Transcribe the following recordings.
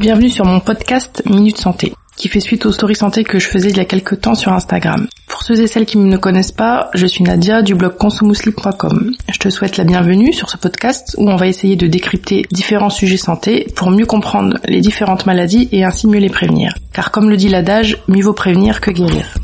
Bienvenue sur mon podcast Minute Santé, qui fait suite aux stories santé que je faisais il y a quelques temps sur Instagram. Pour ceux et celles qui ne me connaissent pas, je suis Nadia du blog consumouslip.com. Je te souhaite la bienvenue sur ce podcast où on va essayer de décrypter différents sujets santé pour mieux comprendre les différentes maladies et ainsi mieux les prévenir. Car comme le dit l'adage, mieux vaut prévenir que guérir.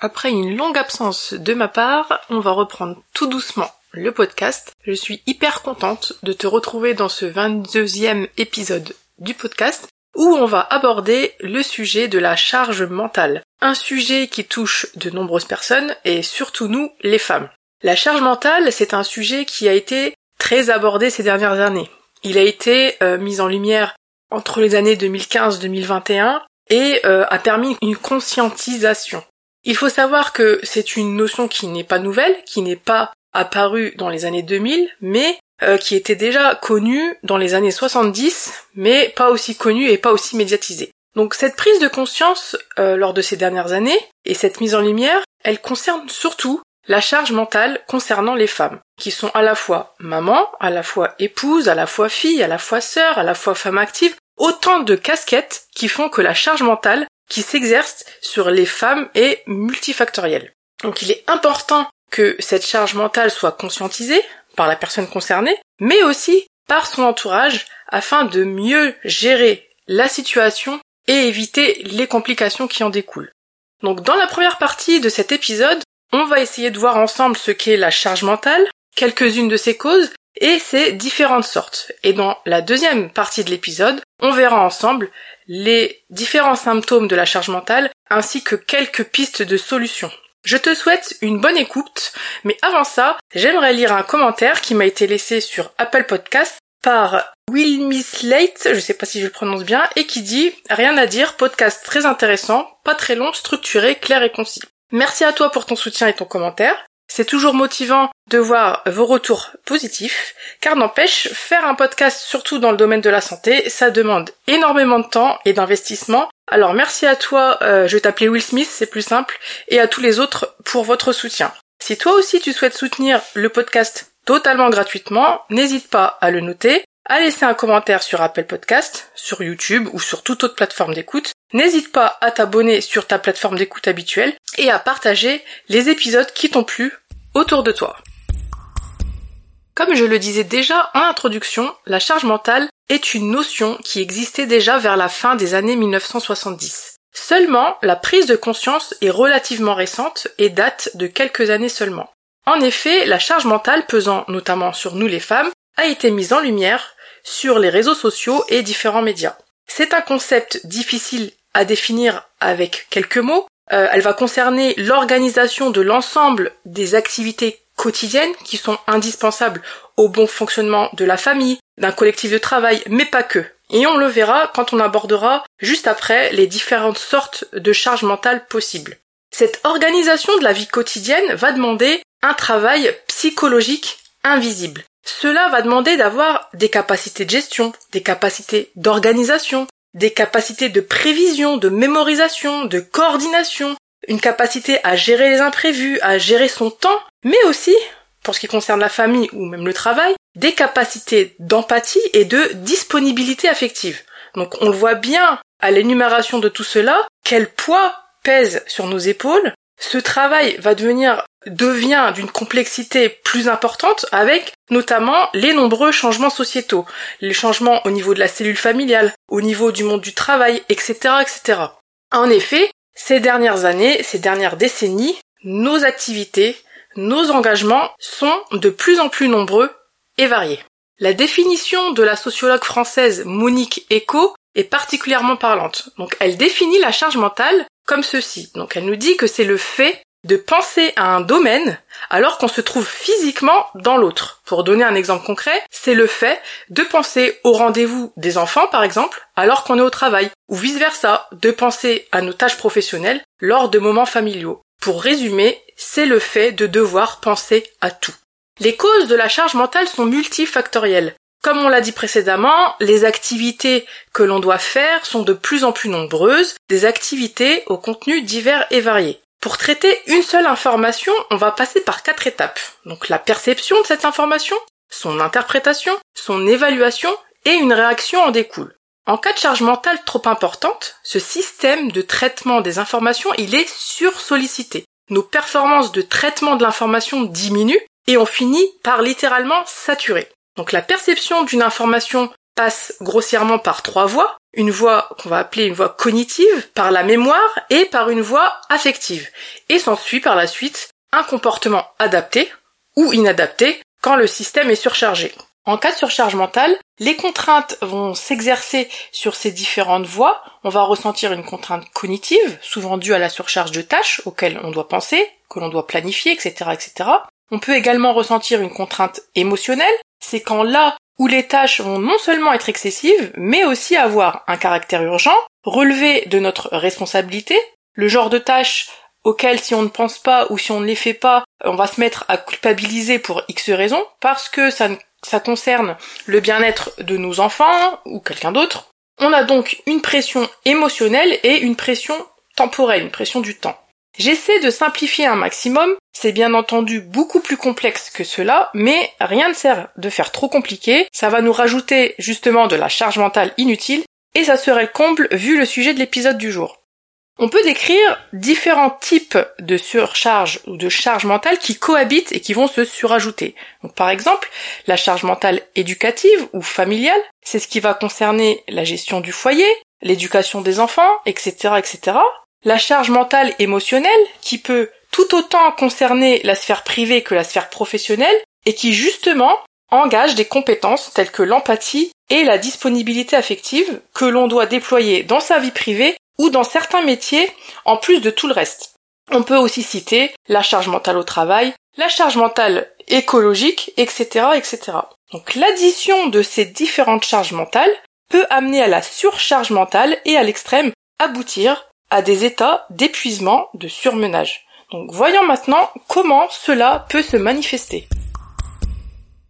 Après une longue absence de ma part, on va reprendre tout doucement le podcast. Je suis hyper contente de te retrouver dans ce 22e épisode du podcast où on va aborder le sujet de la charge mentale. Un sujet qui touche de nombreuses personnes et surtout nous, les femmes. La charge mentale, c'est un sujet qui a été très abordé ces dernières années. Il a été euh, mis en lumière entre les années 2015-2021 et euh, a permis une conscientisation. Il faut savoir que c'est une notion qui n'est pas nouvelle, qui n'est pas apparue dans les années 2000, mais euh, qui était déjà connu dans les années 70, mais pas aussi connu et pas aussi médiatisé. Donc cette prise de conscience euh, lors de ces dernières années et cette mise en lumière, elle concerne surtout la charge mentale concernant les femmes, qui sont à la fois maman, à la fois épouse, à la fois fille, à la fois sœur, à la fois femme active, autant de casquettes qui font que la charge mentale qui s'exerce sur les femmes est multifactorielle. Donc il est important que cette charge mentale soit conscientisée, par la personne concernée, mais aussi par son entourage afin de mieux gérer la situation et éviter les complications qui en découlent. Donc dans la première partie de cet épisode, on va essayer de voir ensemble ce qu'est la charge mentale, quelques-unes de ses causes et ses différentes sortes. Et dans la deuxième partie de l'épisode, on verra ensemble les différents symptômes de la charge mentale ainsi que quelques pistes de solutions. Je te souhaite une bonne écoute, mais avant ça, j'aimerais lire un commentaire qui m'a été laissé sur Apple Podcast par Will Miss Late, je sais pas si je le prononce bien, et qui dit Rien à dire, podcast très intéressant, pas très long, structuré, clair et concis. Merci à toi pour ton soutien et ton commentaire. C'est toujours motivant de voir vos retours positifs, car n'empêche, faire un podcast surtout dans le domaine de la santé, ça demande énormément de temps et d'investissement. Alors merci à toi, euh, je vais t'appeler Will Smith, c'est plus simple, et à tous les autres pour votre soutien. Si toi aussi tu souhaites soutenir le podcast totalement gratuitement, n'hésite pas à le noter, à laisser un commentaire sur Apple Podcast, sur YouTube ou sur toute autre plateforme d'écoute. N'hésite pas à t'abonner sur ta plateforme d'écoute habituelle et à partager les épisodes qui t'ont plu autour de toi. Comme je le disais déjà en introduction, la charge mentale est une notion qui existait déjà vers la fin des années 1970. Seulement, la prise de conscience est relativement récente et date de quelques années seulement. En effet, la charge mentale pesant notamment sur nous les femmes a été mise en lumière sur les réseaux sociaux et différents médias. C'est un concept difficile à définir avec quelques mots. Euh, elle va concerner l'organisation de l'ensemble des activités quotidiennes qui sont indispensables au bon fonctionnement de la famille, d'un collectif de travail, mais pas que. Et on le verra quand on abordera juste après les différentes sortes de charges mentales possibles. Cette organisation de la vie quotidienne va demander un travail psychologique invisible. Cela va demander d'avoir des capacités de gestion, des capacités d'organisation, des capacités de prévision, de mémorisation, de coordination, une capacité à gérer les imprévus, à gérer son temps, mais aussi, pour ce qui concerne la famille ou même le travail, des capacités d'empathie et de disponibilité affective. Donc on le voit bien à l'énumération de tout cela, quel poids pèse sur nos épaules. Ce travail va devenir devient d'une complexité plus importante avec notamment les nombreux changements sociétaux, les changements au niveau de la cellule familiale, au niveau du monde du travail, etc., etc. En effet, ces dernières années, ces dernières décennies, nos activités, nos engagements sont de plus en plus nombreux et variés. La définition de la sociologue française Monique Eco est particulièrement parlante. Donc elle définit la charge mentale comme ceci. Donc elle nous dit que c'est le fait de penser à un domaine alors qu'on se trouve physiquement dans l'autre. Pour donner un exemple concret, c'est le fait de penser au rendez-vous des enfants par exemple alors qu'on est au travail, ou vice-versa, de penser à nos tâches professionnelles lors de moments familiaux. Pour résumer, c'est le fait de devoir penser à tout. Les causes de la charge mentale sont multifactorielles. Comme on l'a dit précédemment, les activités que l'on doit faire sont de plus en plus nombreuses, des activités au contenu divers et variés. Pour traiter une seule information, on va passer par quatre étapes. Donc la perception de cette information, son interprétation, son évaluation et une réaction en découle. En cas de charge mentale trop importante, ce système de traitement des informations, il est sursollicité. Nos performances de traitement de l'information diminuent et on finit par littéralement saturer. Donc la perception d'une information passe grossièrement par trois voies. Une voie qu'on va appeler une voie cognitive, par la mémoire et par une voie affective. Et s'ensuit par la suite un comportement adapté ou inadapté quand le système est surchargé. En cas de surcharge mentale, les contraintes vont s'exercer sur ces différentes voies. On va ressentir une contrainte cognitive, souvent due à la surcharge de tâches auxquelles on doit penser, que l'on doit planifier, etc., etc. On peut également ressentir une contrainte émotionnelle. C'est quand là où les tâches vont non seulement être excessives, mais aussi avoir un caractère urgent, relever de notre responsabilité, le genre de tâches auxquelles si on ne pense pas ou si on ne les fait pas, on va se mettre à culpabiliser pour X raisons, parce que ça, ça concerne le bien-être de nos enfants ou quelqu'un d'autre. On a donc une pression émotionnelle et une pression temporelle, une pression du temps. J'essaie de simplifier un maximum, c'est bien entendu beaucoup plus complexe que cela, mais rien ne sert de faire trop compliqué, ça va nous rajouter justement de la charge mentale inutile, et ça serait le comble vu le sujet de l'épisode du jour. On peut décrire différents types de surcharge ou de charge mentale qui cohabitent et qui vont se surajouter. Donc, par exemple, la charge mentale éducative ou familiale, c'est ce qui va concerner la gestion du foyer, l'éducation des enfants, etc., etc. La charge mentale émotionnelle, qui peut tout autant concerner la sphère privée que la sphère professionnelle, et qui justement engage des compétences telles que l'empathie et la disponibilité affective que l'on doit déployer dans sa vie privée ou dans certains métiers en plus de tout le reste. On peut aussi citer la charge mentale au travail, la charge mentale écologique, etc., etc. Donc l'addition de ces différentes charges mentales peut amener à la surcharge mentale et à l'extrême aboutir à des états d'épuisement, de surmenage. Donc voyons maintenant comment cela peut se manifester.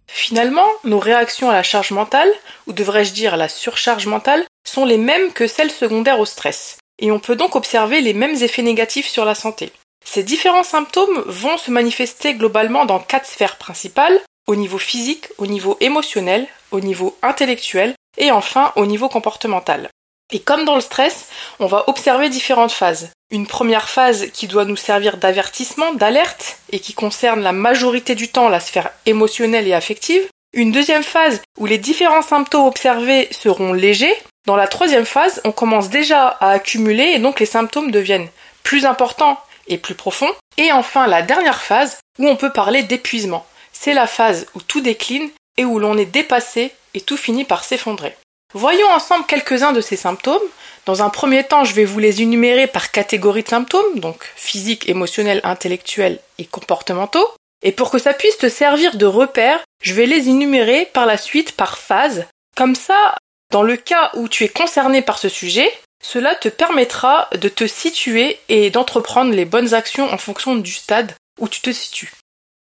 Finalement, nos réactions à la charge mentale, ou devrais-je dire à la surcharge mentale, sont les mêmes que celles secondaires au stress, et on peut donc observer les mêmes effets négatifs sur la santé. Ces différents symptômes vont se manifester globalement dans quatre sphères principales, au niveau physique, au niveau émotionnel, au niveau intellectuel et enfin au niveau comportemental. Et comme dans le stress, on va observer différentes phases. Une première phase qui doit nous servir d'avertissement, d'alerte, et qui concerne la majorité du temps la sphère émotionnelle et affective. Une deuxième phase où les différents symptômes observés seront légers. Dans la troisième phase, on commence déjà à accumuler et donc les symptômes deviennent plus importants et plus profonds. Et enfin, la dernière phase où on peut parler d'épuisement. C'est la phase où tout décline et où l'on est dépassé et tout finit par s'effondrer. Voyons ensemble quelques-uns de ces symptômes. Dans un premier temps, je vais vous les énumérer par catégorie de symptômes, donc physiques, émotionnels, intellectuels et comportementaux. Et pour que ça puisse te servir de repère, je vais les énumérer par la suite par phase. Comme ça, dans le cas où tu es concerné par ce sujet, cela te permettra de te situer et d'entreprendre les bonnes actions en fonction du stade où tu te situes.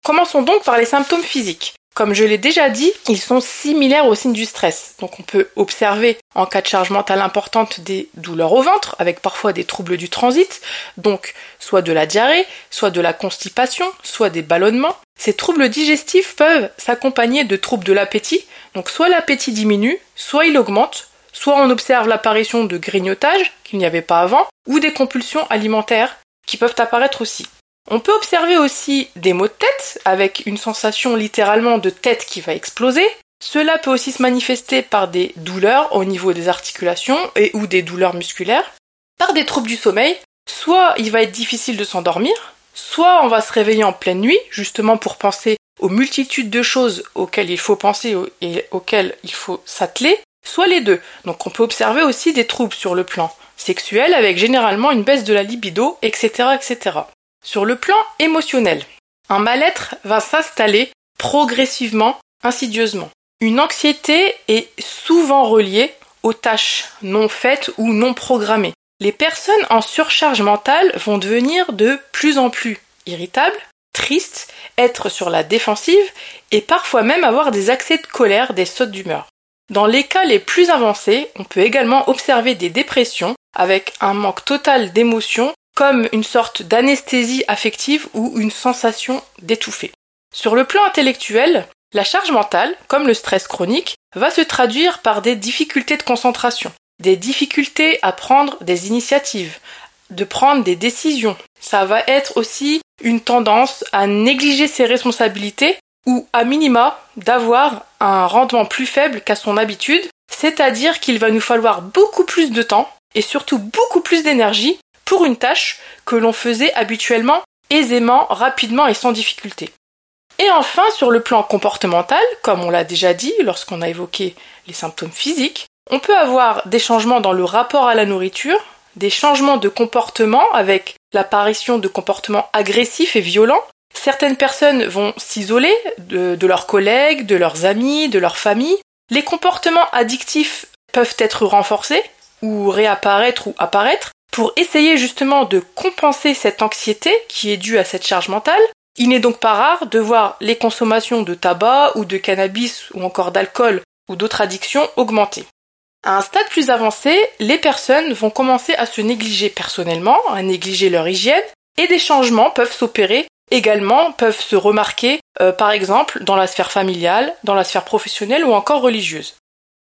Commençons donc par les symptômes physiques. Comme je l'ai déjà dit, ils sont similaires aux signes du stress. Donc on peut observer en cas de charge mentale importante des douleurs au ventre, avec parfois des troubles du transit, donc soit de la diarrhée, soit de la constipation, soit des ballonnements. Ces troubles digestifs peuvent s'accompagner de troubles de l'appétit, donc soit l'appétit diminue, soit il augmente, soit on observe l'apparition de grignotage qu'il n'y avait pas avant, ou des compulsions alimentaires qui peuvent apparaître aussi. On peut observer aussi des maux de tête, avec une sensation littéralement de tête qui va exploser. Cela peut aussi se manifester par des douleurs au niveau des articulations et ou des douleurs musculaires, par des troubles du sommeil. Soit il va être difficile de s'endormir, soit on va se réveiller en pleine nuit, justement pour penser aux multitudes de choses auxquelles il faut penser et auxquelles il faut s'atteler, soit les deux. Donc on peut observer aussi des troubles sur le plan sexuel avec généralement une baisse de la libido, etc., etc. Sur le plan émotionnel, un mal-être va s'installer progressivement, insidieusement. Une anxiété est souvent reliée aux tâches non faites ou non programmées. Les personnes en surcharge mentale vont devenir de plus en plus irritables, tristes, être sur la défensive et parfois même avoir des accès de colère, des sautes d'humeur. Dans les cas les plus avancés, on peut également observer des dépressions avec un manque total d'émotions comme une sorte d'anesthésie affective ou une sensation d'étouffer. Sur le plan intellectuel, la charge mentale, comme le stress chronique, va se traduire par des difficultés de concentration. des difficultés à prendre des initiatives, de prendre des décisions. Ça va être aussi une tendance à négliger ses responsabilités ou à minima d'avoir un rendement plus faible qu'à son habitude, c'est-à-dire qu'il va nous falloir beaucoup plus de temps et surtout beaucoup plus d'énergie pour une tâche que l'on faisait habituellement aisément, rapidement et sans difficulté. Et enfin, sur le plan comportemental, comme on l'a déjà dit lorsqu'on a évoqué les symptômes physiques, on peut avoir des changements dans le rapport à la nourriture, des changements de comportement avec l'apparition de comportements agressifs et violents. Certaines personnes vont s'isoler de, leurs collègues, de leurs amis, de leur famille. Les comportements addictifs peuvent être renforcés ou réapparaître ou apparaître pour essayer justement de compenser cette anxiété qui est due à cette charge mentale. Il n'est donc pas rare de voir les consommations de tabac ou de cannabis ou encore d'alcool ou d'autres addictions augmenter. À un stade plus avancé, les personnes vont commencer à se négliger personnellement, à négliger leur hygiène, et des changements peuvent s'opérer également, peuvent se remarquer, euh, par exemple, dans la sphère familiale, dans la sphère professionnelle ou encore religieuse.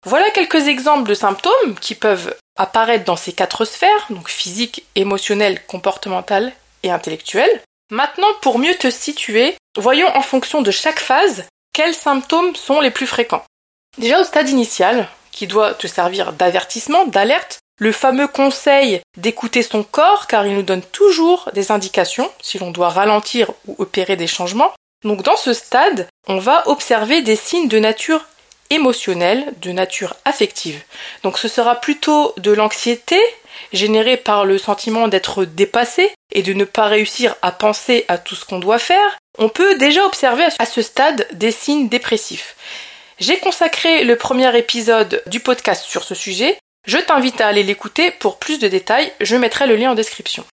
Voilà quelques exemples de symptômes qui peuvent apparaître dans ces quatre sphères, donc physique, émotionnelle, comportementale et intellectuelle. Maintenant, pour mieux te situer, voyons en fonction de chaque phase quels symptômes sont les plus fréquents. Déjà au stade initial, qui doit te servir d'avertissement, d'alerte, le fameux conseil d'écouter son corps car il nous donne toujours des indications si l'on doit ralentir ou opérer des changements. Donc dans ce stade, on va observer des signes de nature émotionnelle, de nature affective. Donc ce sera plutôt de l'anxiété générée par le sentiment d'être dépassé et de ne pas réussir à penser à tout ce qu'on doit faire. On peut déjà observer à ce stade des signes dépressifs. J'ai consacré le premier épisode du podcast sur ce sujet. Je t'invite à aller l'écouter pour plus de détails, je mettrai le lien en description.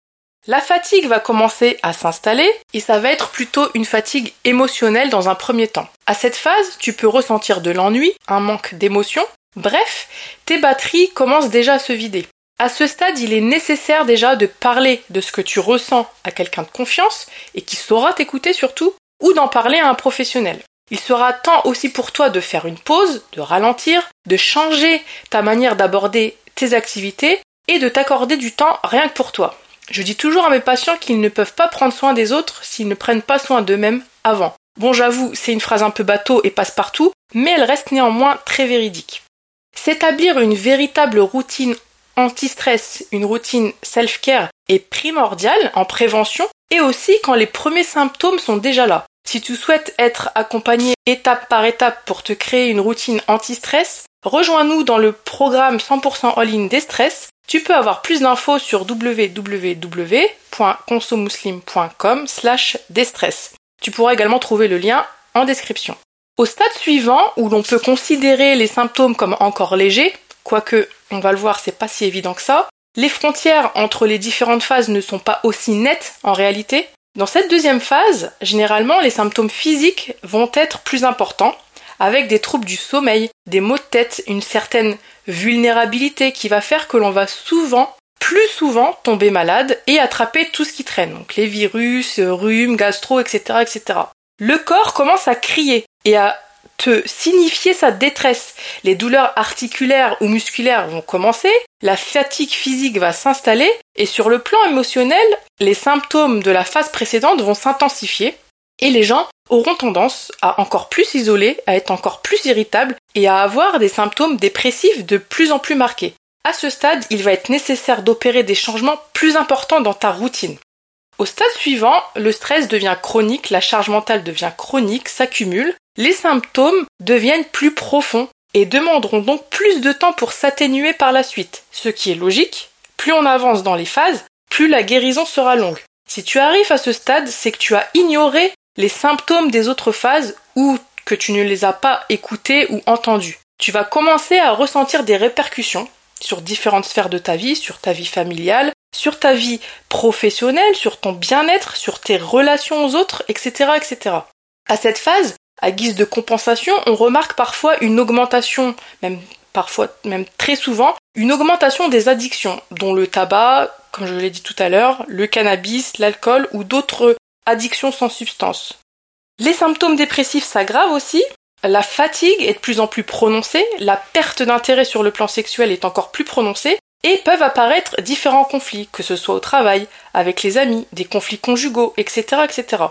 La fatigue va commencer à s'installer et ça va être plutôt une fatigue émotionnelle dans un premier temps. À cette phase, tu peux ressentir de l'ennui, un manque d'émotion. Bref, tes batteries commencent déjà à se vider. À ce stade, il est nécessaire déjà de parler de ce que tu ressens à quelqu'un de confiance et qui saura t'écouter surtout, ou d'en parler à un professionnel. Il sera temps aussi pour toi de faire une pause, de ralentir, de changer ta manière d'aborder tes activités et de t'accorder du temps rien que pour toi. Je dis toujours à mes patients qu'ils ne peuvent pas prendre soin des autres s'ils ne prennent pas soin d'eux-mêmes avant. Bon, j'avoue, c'est une phrase un peu bateau et passe-partout, mais elle reste néanmoins très véridique. S'établir une véritable routine anti-stress, une routine self-care est primordiale en prévention et aussi quand les premiers symptômes sont déjà là. Si tu souhaites être accompagné étape par étape pour te créer une routine anti-stress, rejoins-nous dans le programme 100% en ligne des stress. Tu peux avoir plus d'infos sur www.consomuslim.com slash destress. Tu pourras également trouver le lien en description. Au stade suivant, où l'on peut considérer les symptômes comme encore légers, quoique, on va le voir, c'est pas si évident que ça, les frontières entre les différentes phases ne sont pas aussi nettes en réalité, dans cette deuxième phase, généralement, les symptômes physiques vont être plus importants, avec des troubles du sommeil, des maux de tête, une certaine vulnérabilité qui va faire que l'on va souvent, plus souvent, tomber malade et attraper tout ce qui traîne, donc les virus, rhumes, gastro, etc., etc. Le corps commence à crier et à te signifier sa détresse. Les douleurs articulaires ou musculaires vont commencer, la fatigue physique va s'installer et sur le plan émotionnel, les symptômes de la phase précédente vont s'intensifier et les gens auront tendance à encore plus s'isoler, à être encore plus irritables et à avoir des symptômes dépressifs de plus en plus marqués. À ce stade, il va être nécessaire d'opérer des changements plus importants dans ta routine. Au stade suivant, le stress devient chronique, la charge mentale devient chronique, s'accumule, les symptômes deviennent plus profonds et demanderont donc plus de temps pour s'atténuer par la suite. Ce qui est logique, plus on avance dans les phases, plus la guérison sera longue. Si tu arrives à ce stade, c'est que tu as ignoré les symptômes des autres phases ou que tu ne les as pas écoutés ou entendus. Tu vas commencer à ressentir des répercussions sur différentes sphères de ta vie, sur ta vie familiale, sur ta vie professionnelle, sur ton bien-être, sur tes relations aux autres, etc., etc. À cette phase, à guise de compensation, on remarque parfois une augmentation, même parfois, même très souvent, une augmentation des addictions, dont le tabac, comme je l'ai dit tout à l'heure, le cannabis, l'alcool ou d'autres addictions sans substance. Les symptômes dépressifs s'aggravent aussi, la fatigue est de plus en plus prononcée, la perte d'intérêt sur le plan sexuel est encore plus prononcée, et peuvent apparaître différents conflits, que ce soit au travail, avec les amis, des conflits conjugaux, etc., etc.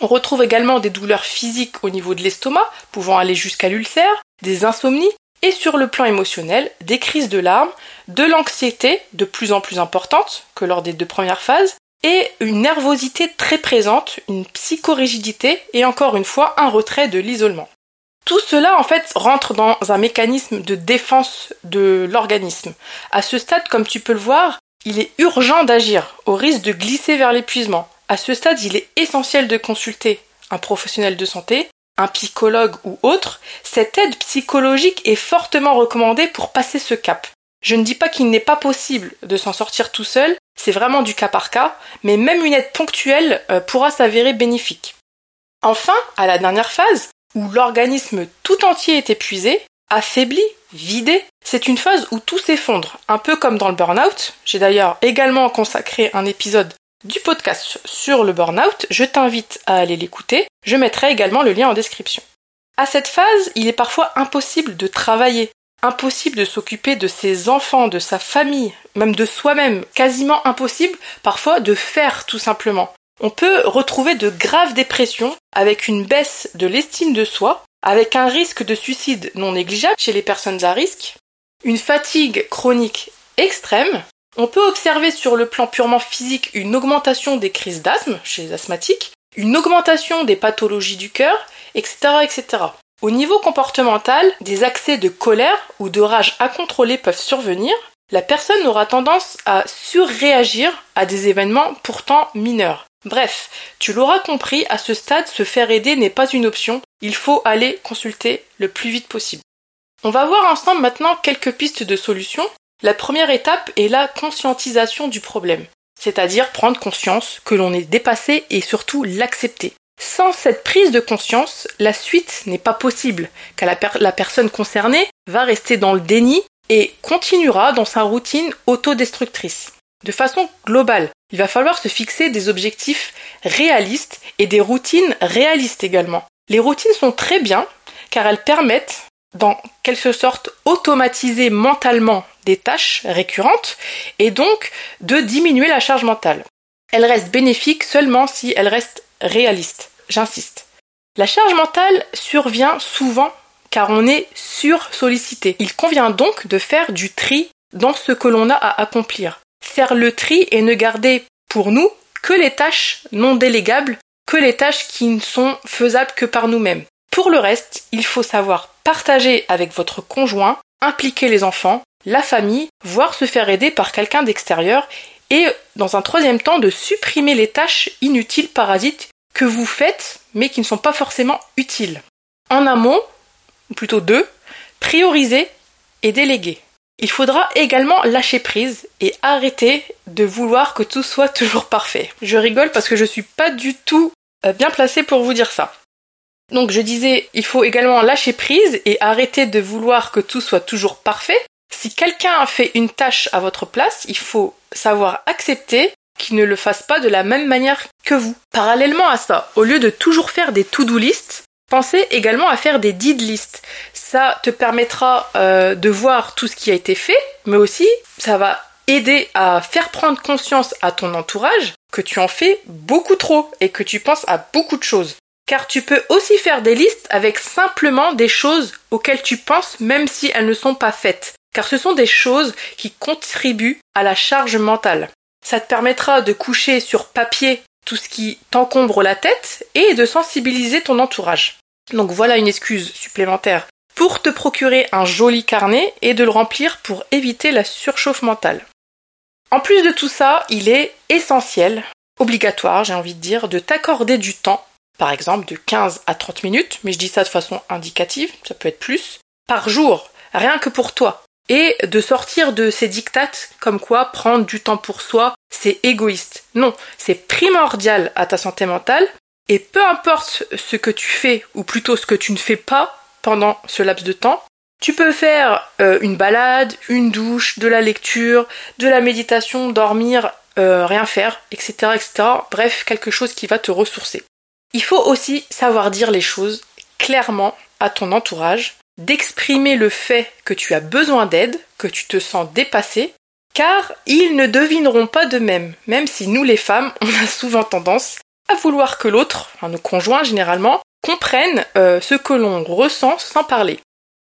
On retrouve également des douleurs physiques au niveau de l'estomac, pouvant aller jusqu'à l'ulcère, des insomnies, et sur le plan émotionnel, des crises de larmes, de l'anxiété de plus en plus importante que lors des deux premières phases, et une nervosité très présente, une psychorigidité et encore une fois un retrait de l'isolement. Tout cela en fait rentre dans un mécanisme de défense de l'organisme. À ce stade, comme tu peux le voir, il est urgent d'agir au risque de glisser vers l'épuisement. À ce stade, il est essentiel de consulter un professionnel de santé, un psychologue ou autre. Cette aide psychologique est fortement recommandée pour passer ce cap. Je ne dis pas qu'il n'est pas possible de s'en sortir tout seul, c'est vraiment du cas par cas, mais même une aide ponctuelle euh, pourra s'avérer bénéfique. Enfin, à la dernière phase, où l'organisme tout entier est épuisé, affaibli, vidé, c'est une phase où tout s'effondre, un peu comme dans le burn-out. J'ai d'ailleurs également consacré un épisode du podcast sur le burn-out, je t'invite à aller l'écouter, je mettrai également le lien en description. À cette phase, il est parfois impossible de travailler, impossible de s'occuper de ses enfants, de sa famille, même de soi-même, quasiment impossible parfois de faire tout simplement. On peut retrouver de graves dépressions avec une baisse de l'estime de soi, avec un risque de suicide non négligeable chez les personnes à risque, une fatigue chronique extrême, on peut observer sur le plan purement physique une augmentation des crises d'asthme chez les asthmatiques, une augmentation des pathologies du cœur, etc., etc. Au niveau comportemental, des accès de colère ou de rage incontrôlés peuvent survenir. La personne aura tendance à surréagir à des événements pourtant mineurs. Bref, tu l'auras compris, à ce stade, se faire aider n'est pas une option, il faut aller consulter le plus vite possible. On va voir ensemble maintenant quelques pistes de solutions. La première étape est la conscientisation du problème, c'est-à-dire prendre conscience que l'on est dépassé et surtout l'accepter. Sans cette prise de conscience, la suite n'est pas possible, car la, personne concernée va rester dans le déni et continuera dans sa routine autodestructrice. De façon globale, il va falloir se fixer des objectifs réalistes et des routines réalistes également. Les routines sont très bien car elles permettent d'en quelque sorte automatiser mentalement des tâches récurrentes et donc de diminuer la charge mentale. Elles restent bénéfiques seulement si elles restent réaliste. J'insiste. La charge mentale survient souvent car on est sur-sollicité. Il convient donc de faire du tri dans ce que l'on a à accomplir. Faire le tri et ne garder pour nous que les tâches non délégables, que les tâches qui ne sont faisables que par nous-mêmes. Pour le reste, il faut savoir partager avec votre conjoint, impliquer les enfants, la famille, voire se faire aider par quelqu'un d'extérieur et dans un troisième temps de supprimer les tâches inutiles parasites que vous faites mais qui ne sont pas forcément utiles. En amont, ou plutôt deux, prioriser et déléguer. Il faudra également lâcher prise et arrêter de vouloir que tout soit toujours parfait. Je rigole parce que je suis pas du tout euh, bien placée pour vous dire ça. Donc je disais, il faut également lâcher prise et arrêter de vouloir que tout soit toujours parfait. Si quelqu'un fait une tâche à votre place, il faut savoir accepter qui ne le fasse pas de la même manière que vous. Parallèlement à ça, au lieu de toujours faire des to-do list, pensez également à faire des did list. Ça te permettra euh, de voir tout ce qui a été fait, mais aussi ça va aider à faire prendre conscience à ton entourage que tu en fais beaucoup trop et que tu penses à beaucoup de choses. Car tu peux aussi faire des listes avec simplement des choses auxquelles tu penses même si elles ne sont pas faites. Car ce sont des choses qui contribuent à la charge mentale. Ça te permettra de coucher sur papier tout ce qui t'encombre la tête et de sensibiliser ton entourage. Donc voilà une excuse supplémentaire pour te procurer un joli carnet et de le remplir pour éviter la surchauffe mentale. En plus de tout ça, il est essentiel, obligatoire j'ai envie de dire, de t'accorder du temps, par exemple de 15 à 30 minutes, mais je dis ça de façon indicative, ça peut être plus, par jour, rien que pour toi et de sortir de ces dictates comme quoi prendre du temps pour soi, c'est égoïste. Non, c'est primordial à ta santé mentale et peu importe ce que tu fais ou plutôt ce que tu ne fais pas pendant ce laps de temps, tu peux faire euh, une balade, une douche, de la lecture, de la méditation, dormir, euh, rien faire, etc., etc. Bref, quelque chose qui va te ressourcer. Il faut aussi savoir dire les choses clairement à ton entourage d'exprimer le fait que tu as besoin d'aide, que tu te sens dépassé, car ils ne devineront pas de même, même si nous les femmes, on a souvent tendance à vouloir que l'autre, enfin nos conjoints généralement, comprennent euh, ce que l'on ressent sans parler.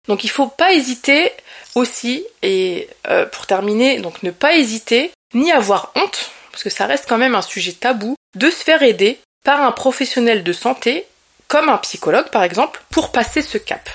Donc il faut pas hésiter aussi, et euh, pour terminer, donc ne pas hésiter, ni avoir honte, parce que ça reste quand même un sujet tabou, de se faire aider par un professionnel de santé, comme un psychologue par exemple, pour passer ce cap.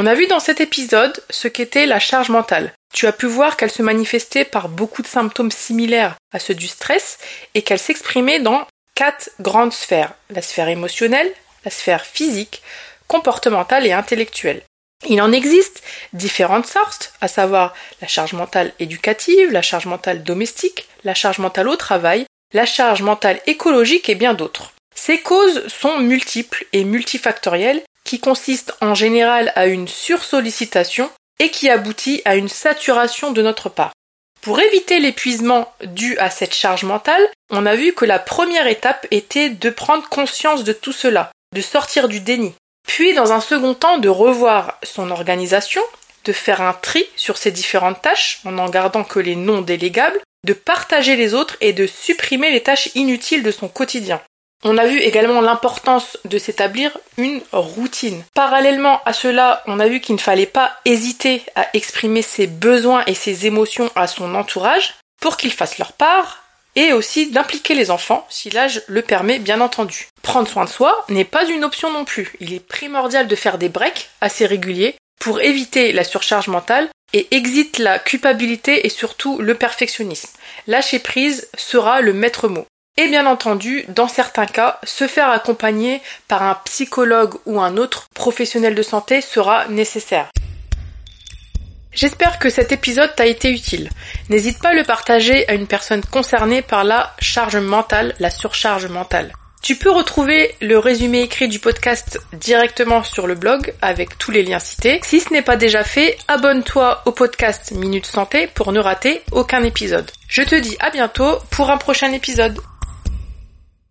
On a vu dans cet épisode ce qu'était la charge mentale. Tu as pu voir qu'elle se manifestait par beaucoup de symptômes similaires à ceux du stress et qu'elle s'exprimait dans quatre grandes sphères. La sphère émotionnelle, la sphère physique, comportementale et intellectuelle. Il en existe différentes sortes, à savoir la charge mentale éducative, la charge mentale domestique, la charge mentale au travail, la charge mentale écologique et bien d'autres. Ces causes sont multiples et multifactorielles qui consistent en général à une sursollicitation et qui aboutit à une saturation de notre part. Pour éviter l'épuisement dû à cette charge mentale, on a vu que la première étape était de prendre conscience de tout cela, de sortir du déni, puis dans un second temps de revoir son organisation, de faire un tri sur ses différentes tâches en n'en gardant que les non délégables, de partager les autres et de supprimer les tâches inutiles de son quotidien. On a vu également l'importance de s'établir une routine. Parallèlement à cela, on a vu qu'il ne fallait pas hésiter à exprimer ses besoins et ses émotions à son entourage pour qu'ils fassent leur part et aussi d'impliquer les enfants si l'âge le permet bien entendu. Prendre soin de soi n'est pas une option non plus. Il est primordial de faire des breaks assez réguliers pour éviter la surcharge mentale et exit la culpabilité et surtout le perfectionnisme. Lâcher prise sera le maître mot et bien entendu, dans certains cas, se faire accompagner par un psychologue ou un autre professionnel de santé sera nécessaire. J'espère que cet épisode t'a été utile. N'hésite pas à le partager à une personne concernée par la charge mentale, la surcharge mentale. Tu peux retrouver le résumé écrit du podcast directement sur le blog avec tous les liens cités. Si ce n'est pas déjà fait, abonne-toi au podcast Minute Santé pour ne rater aucun épisode. Je te dis à bientôt pour un prochain épisode.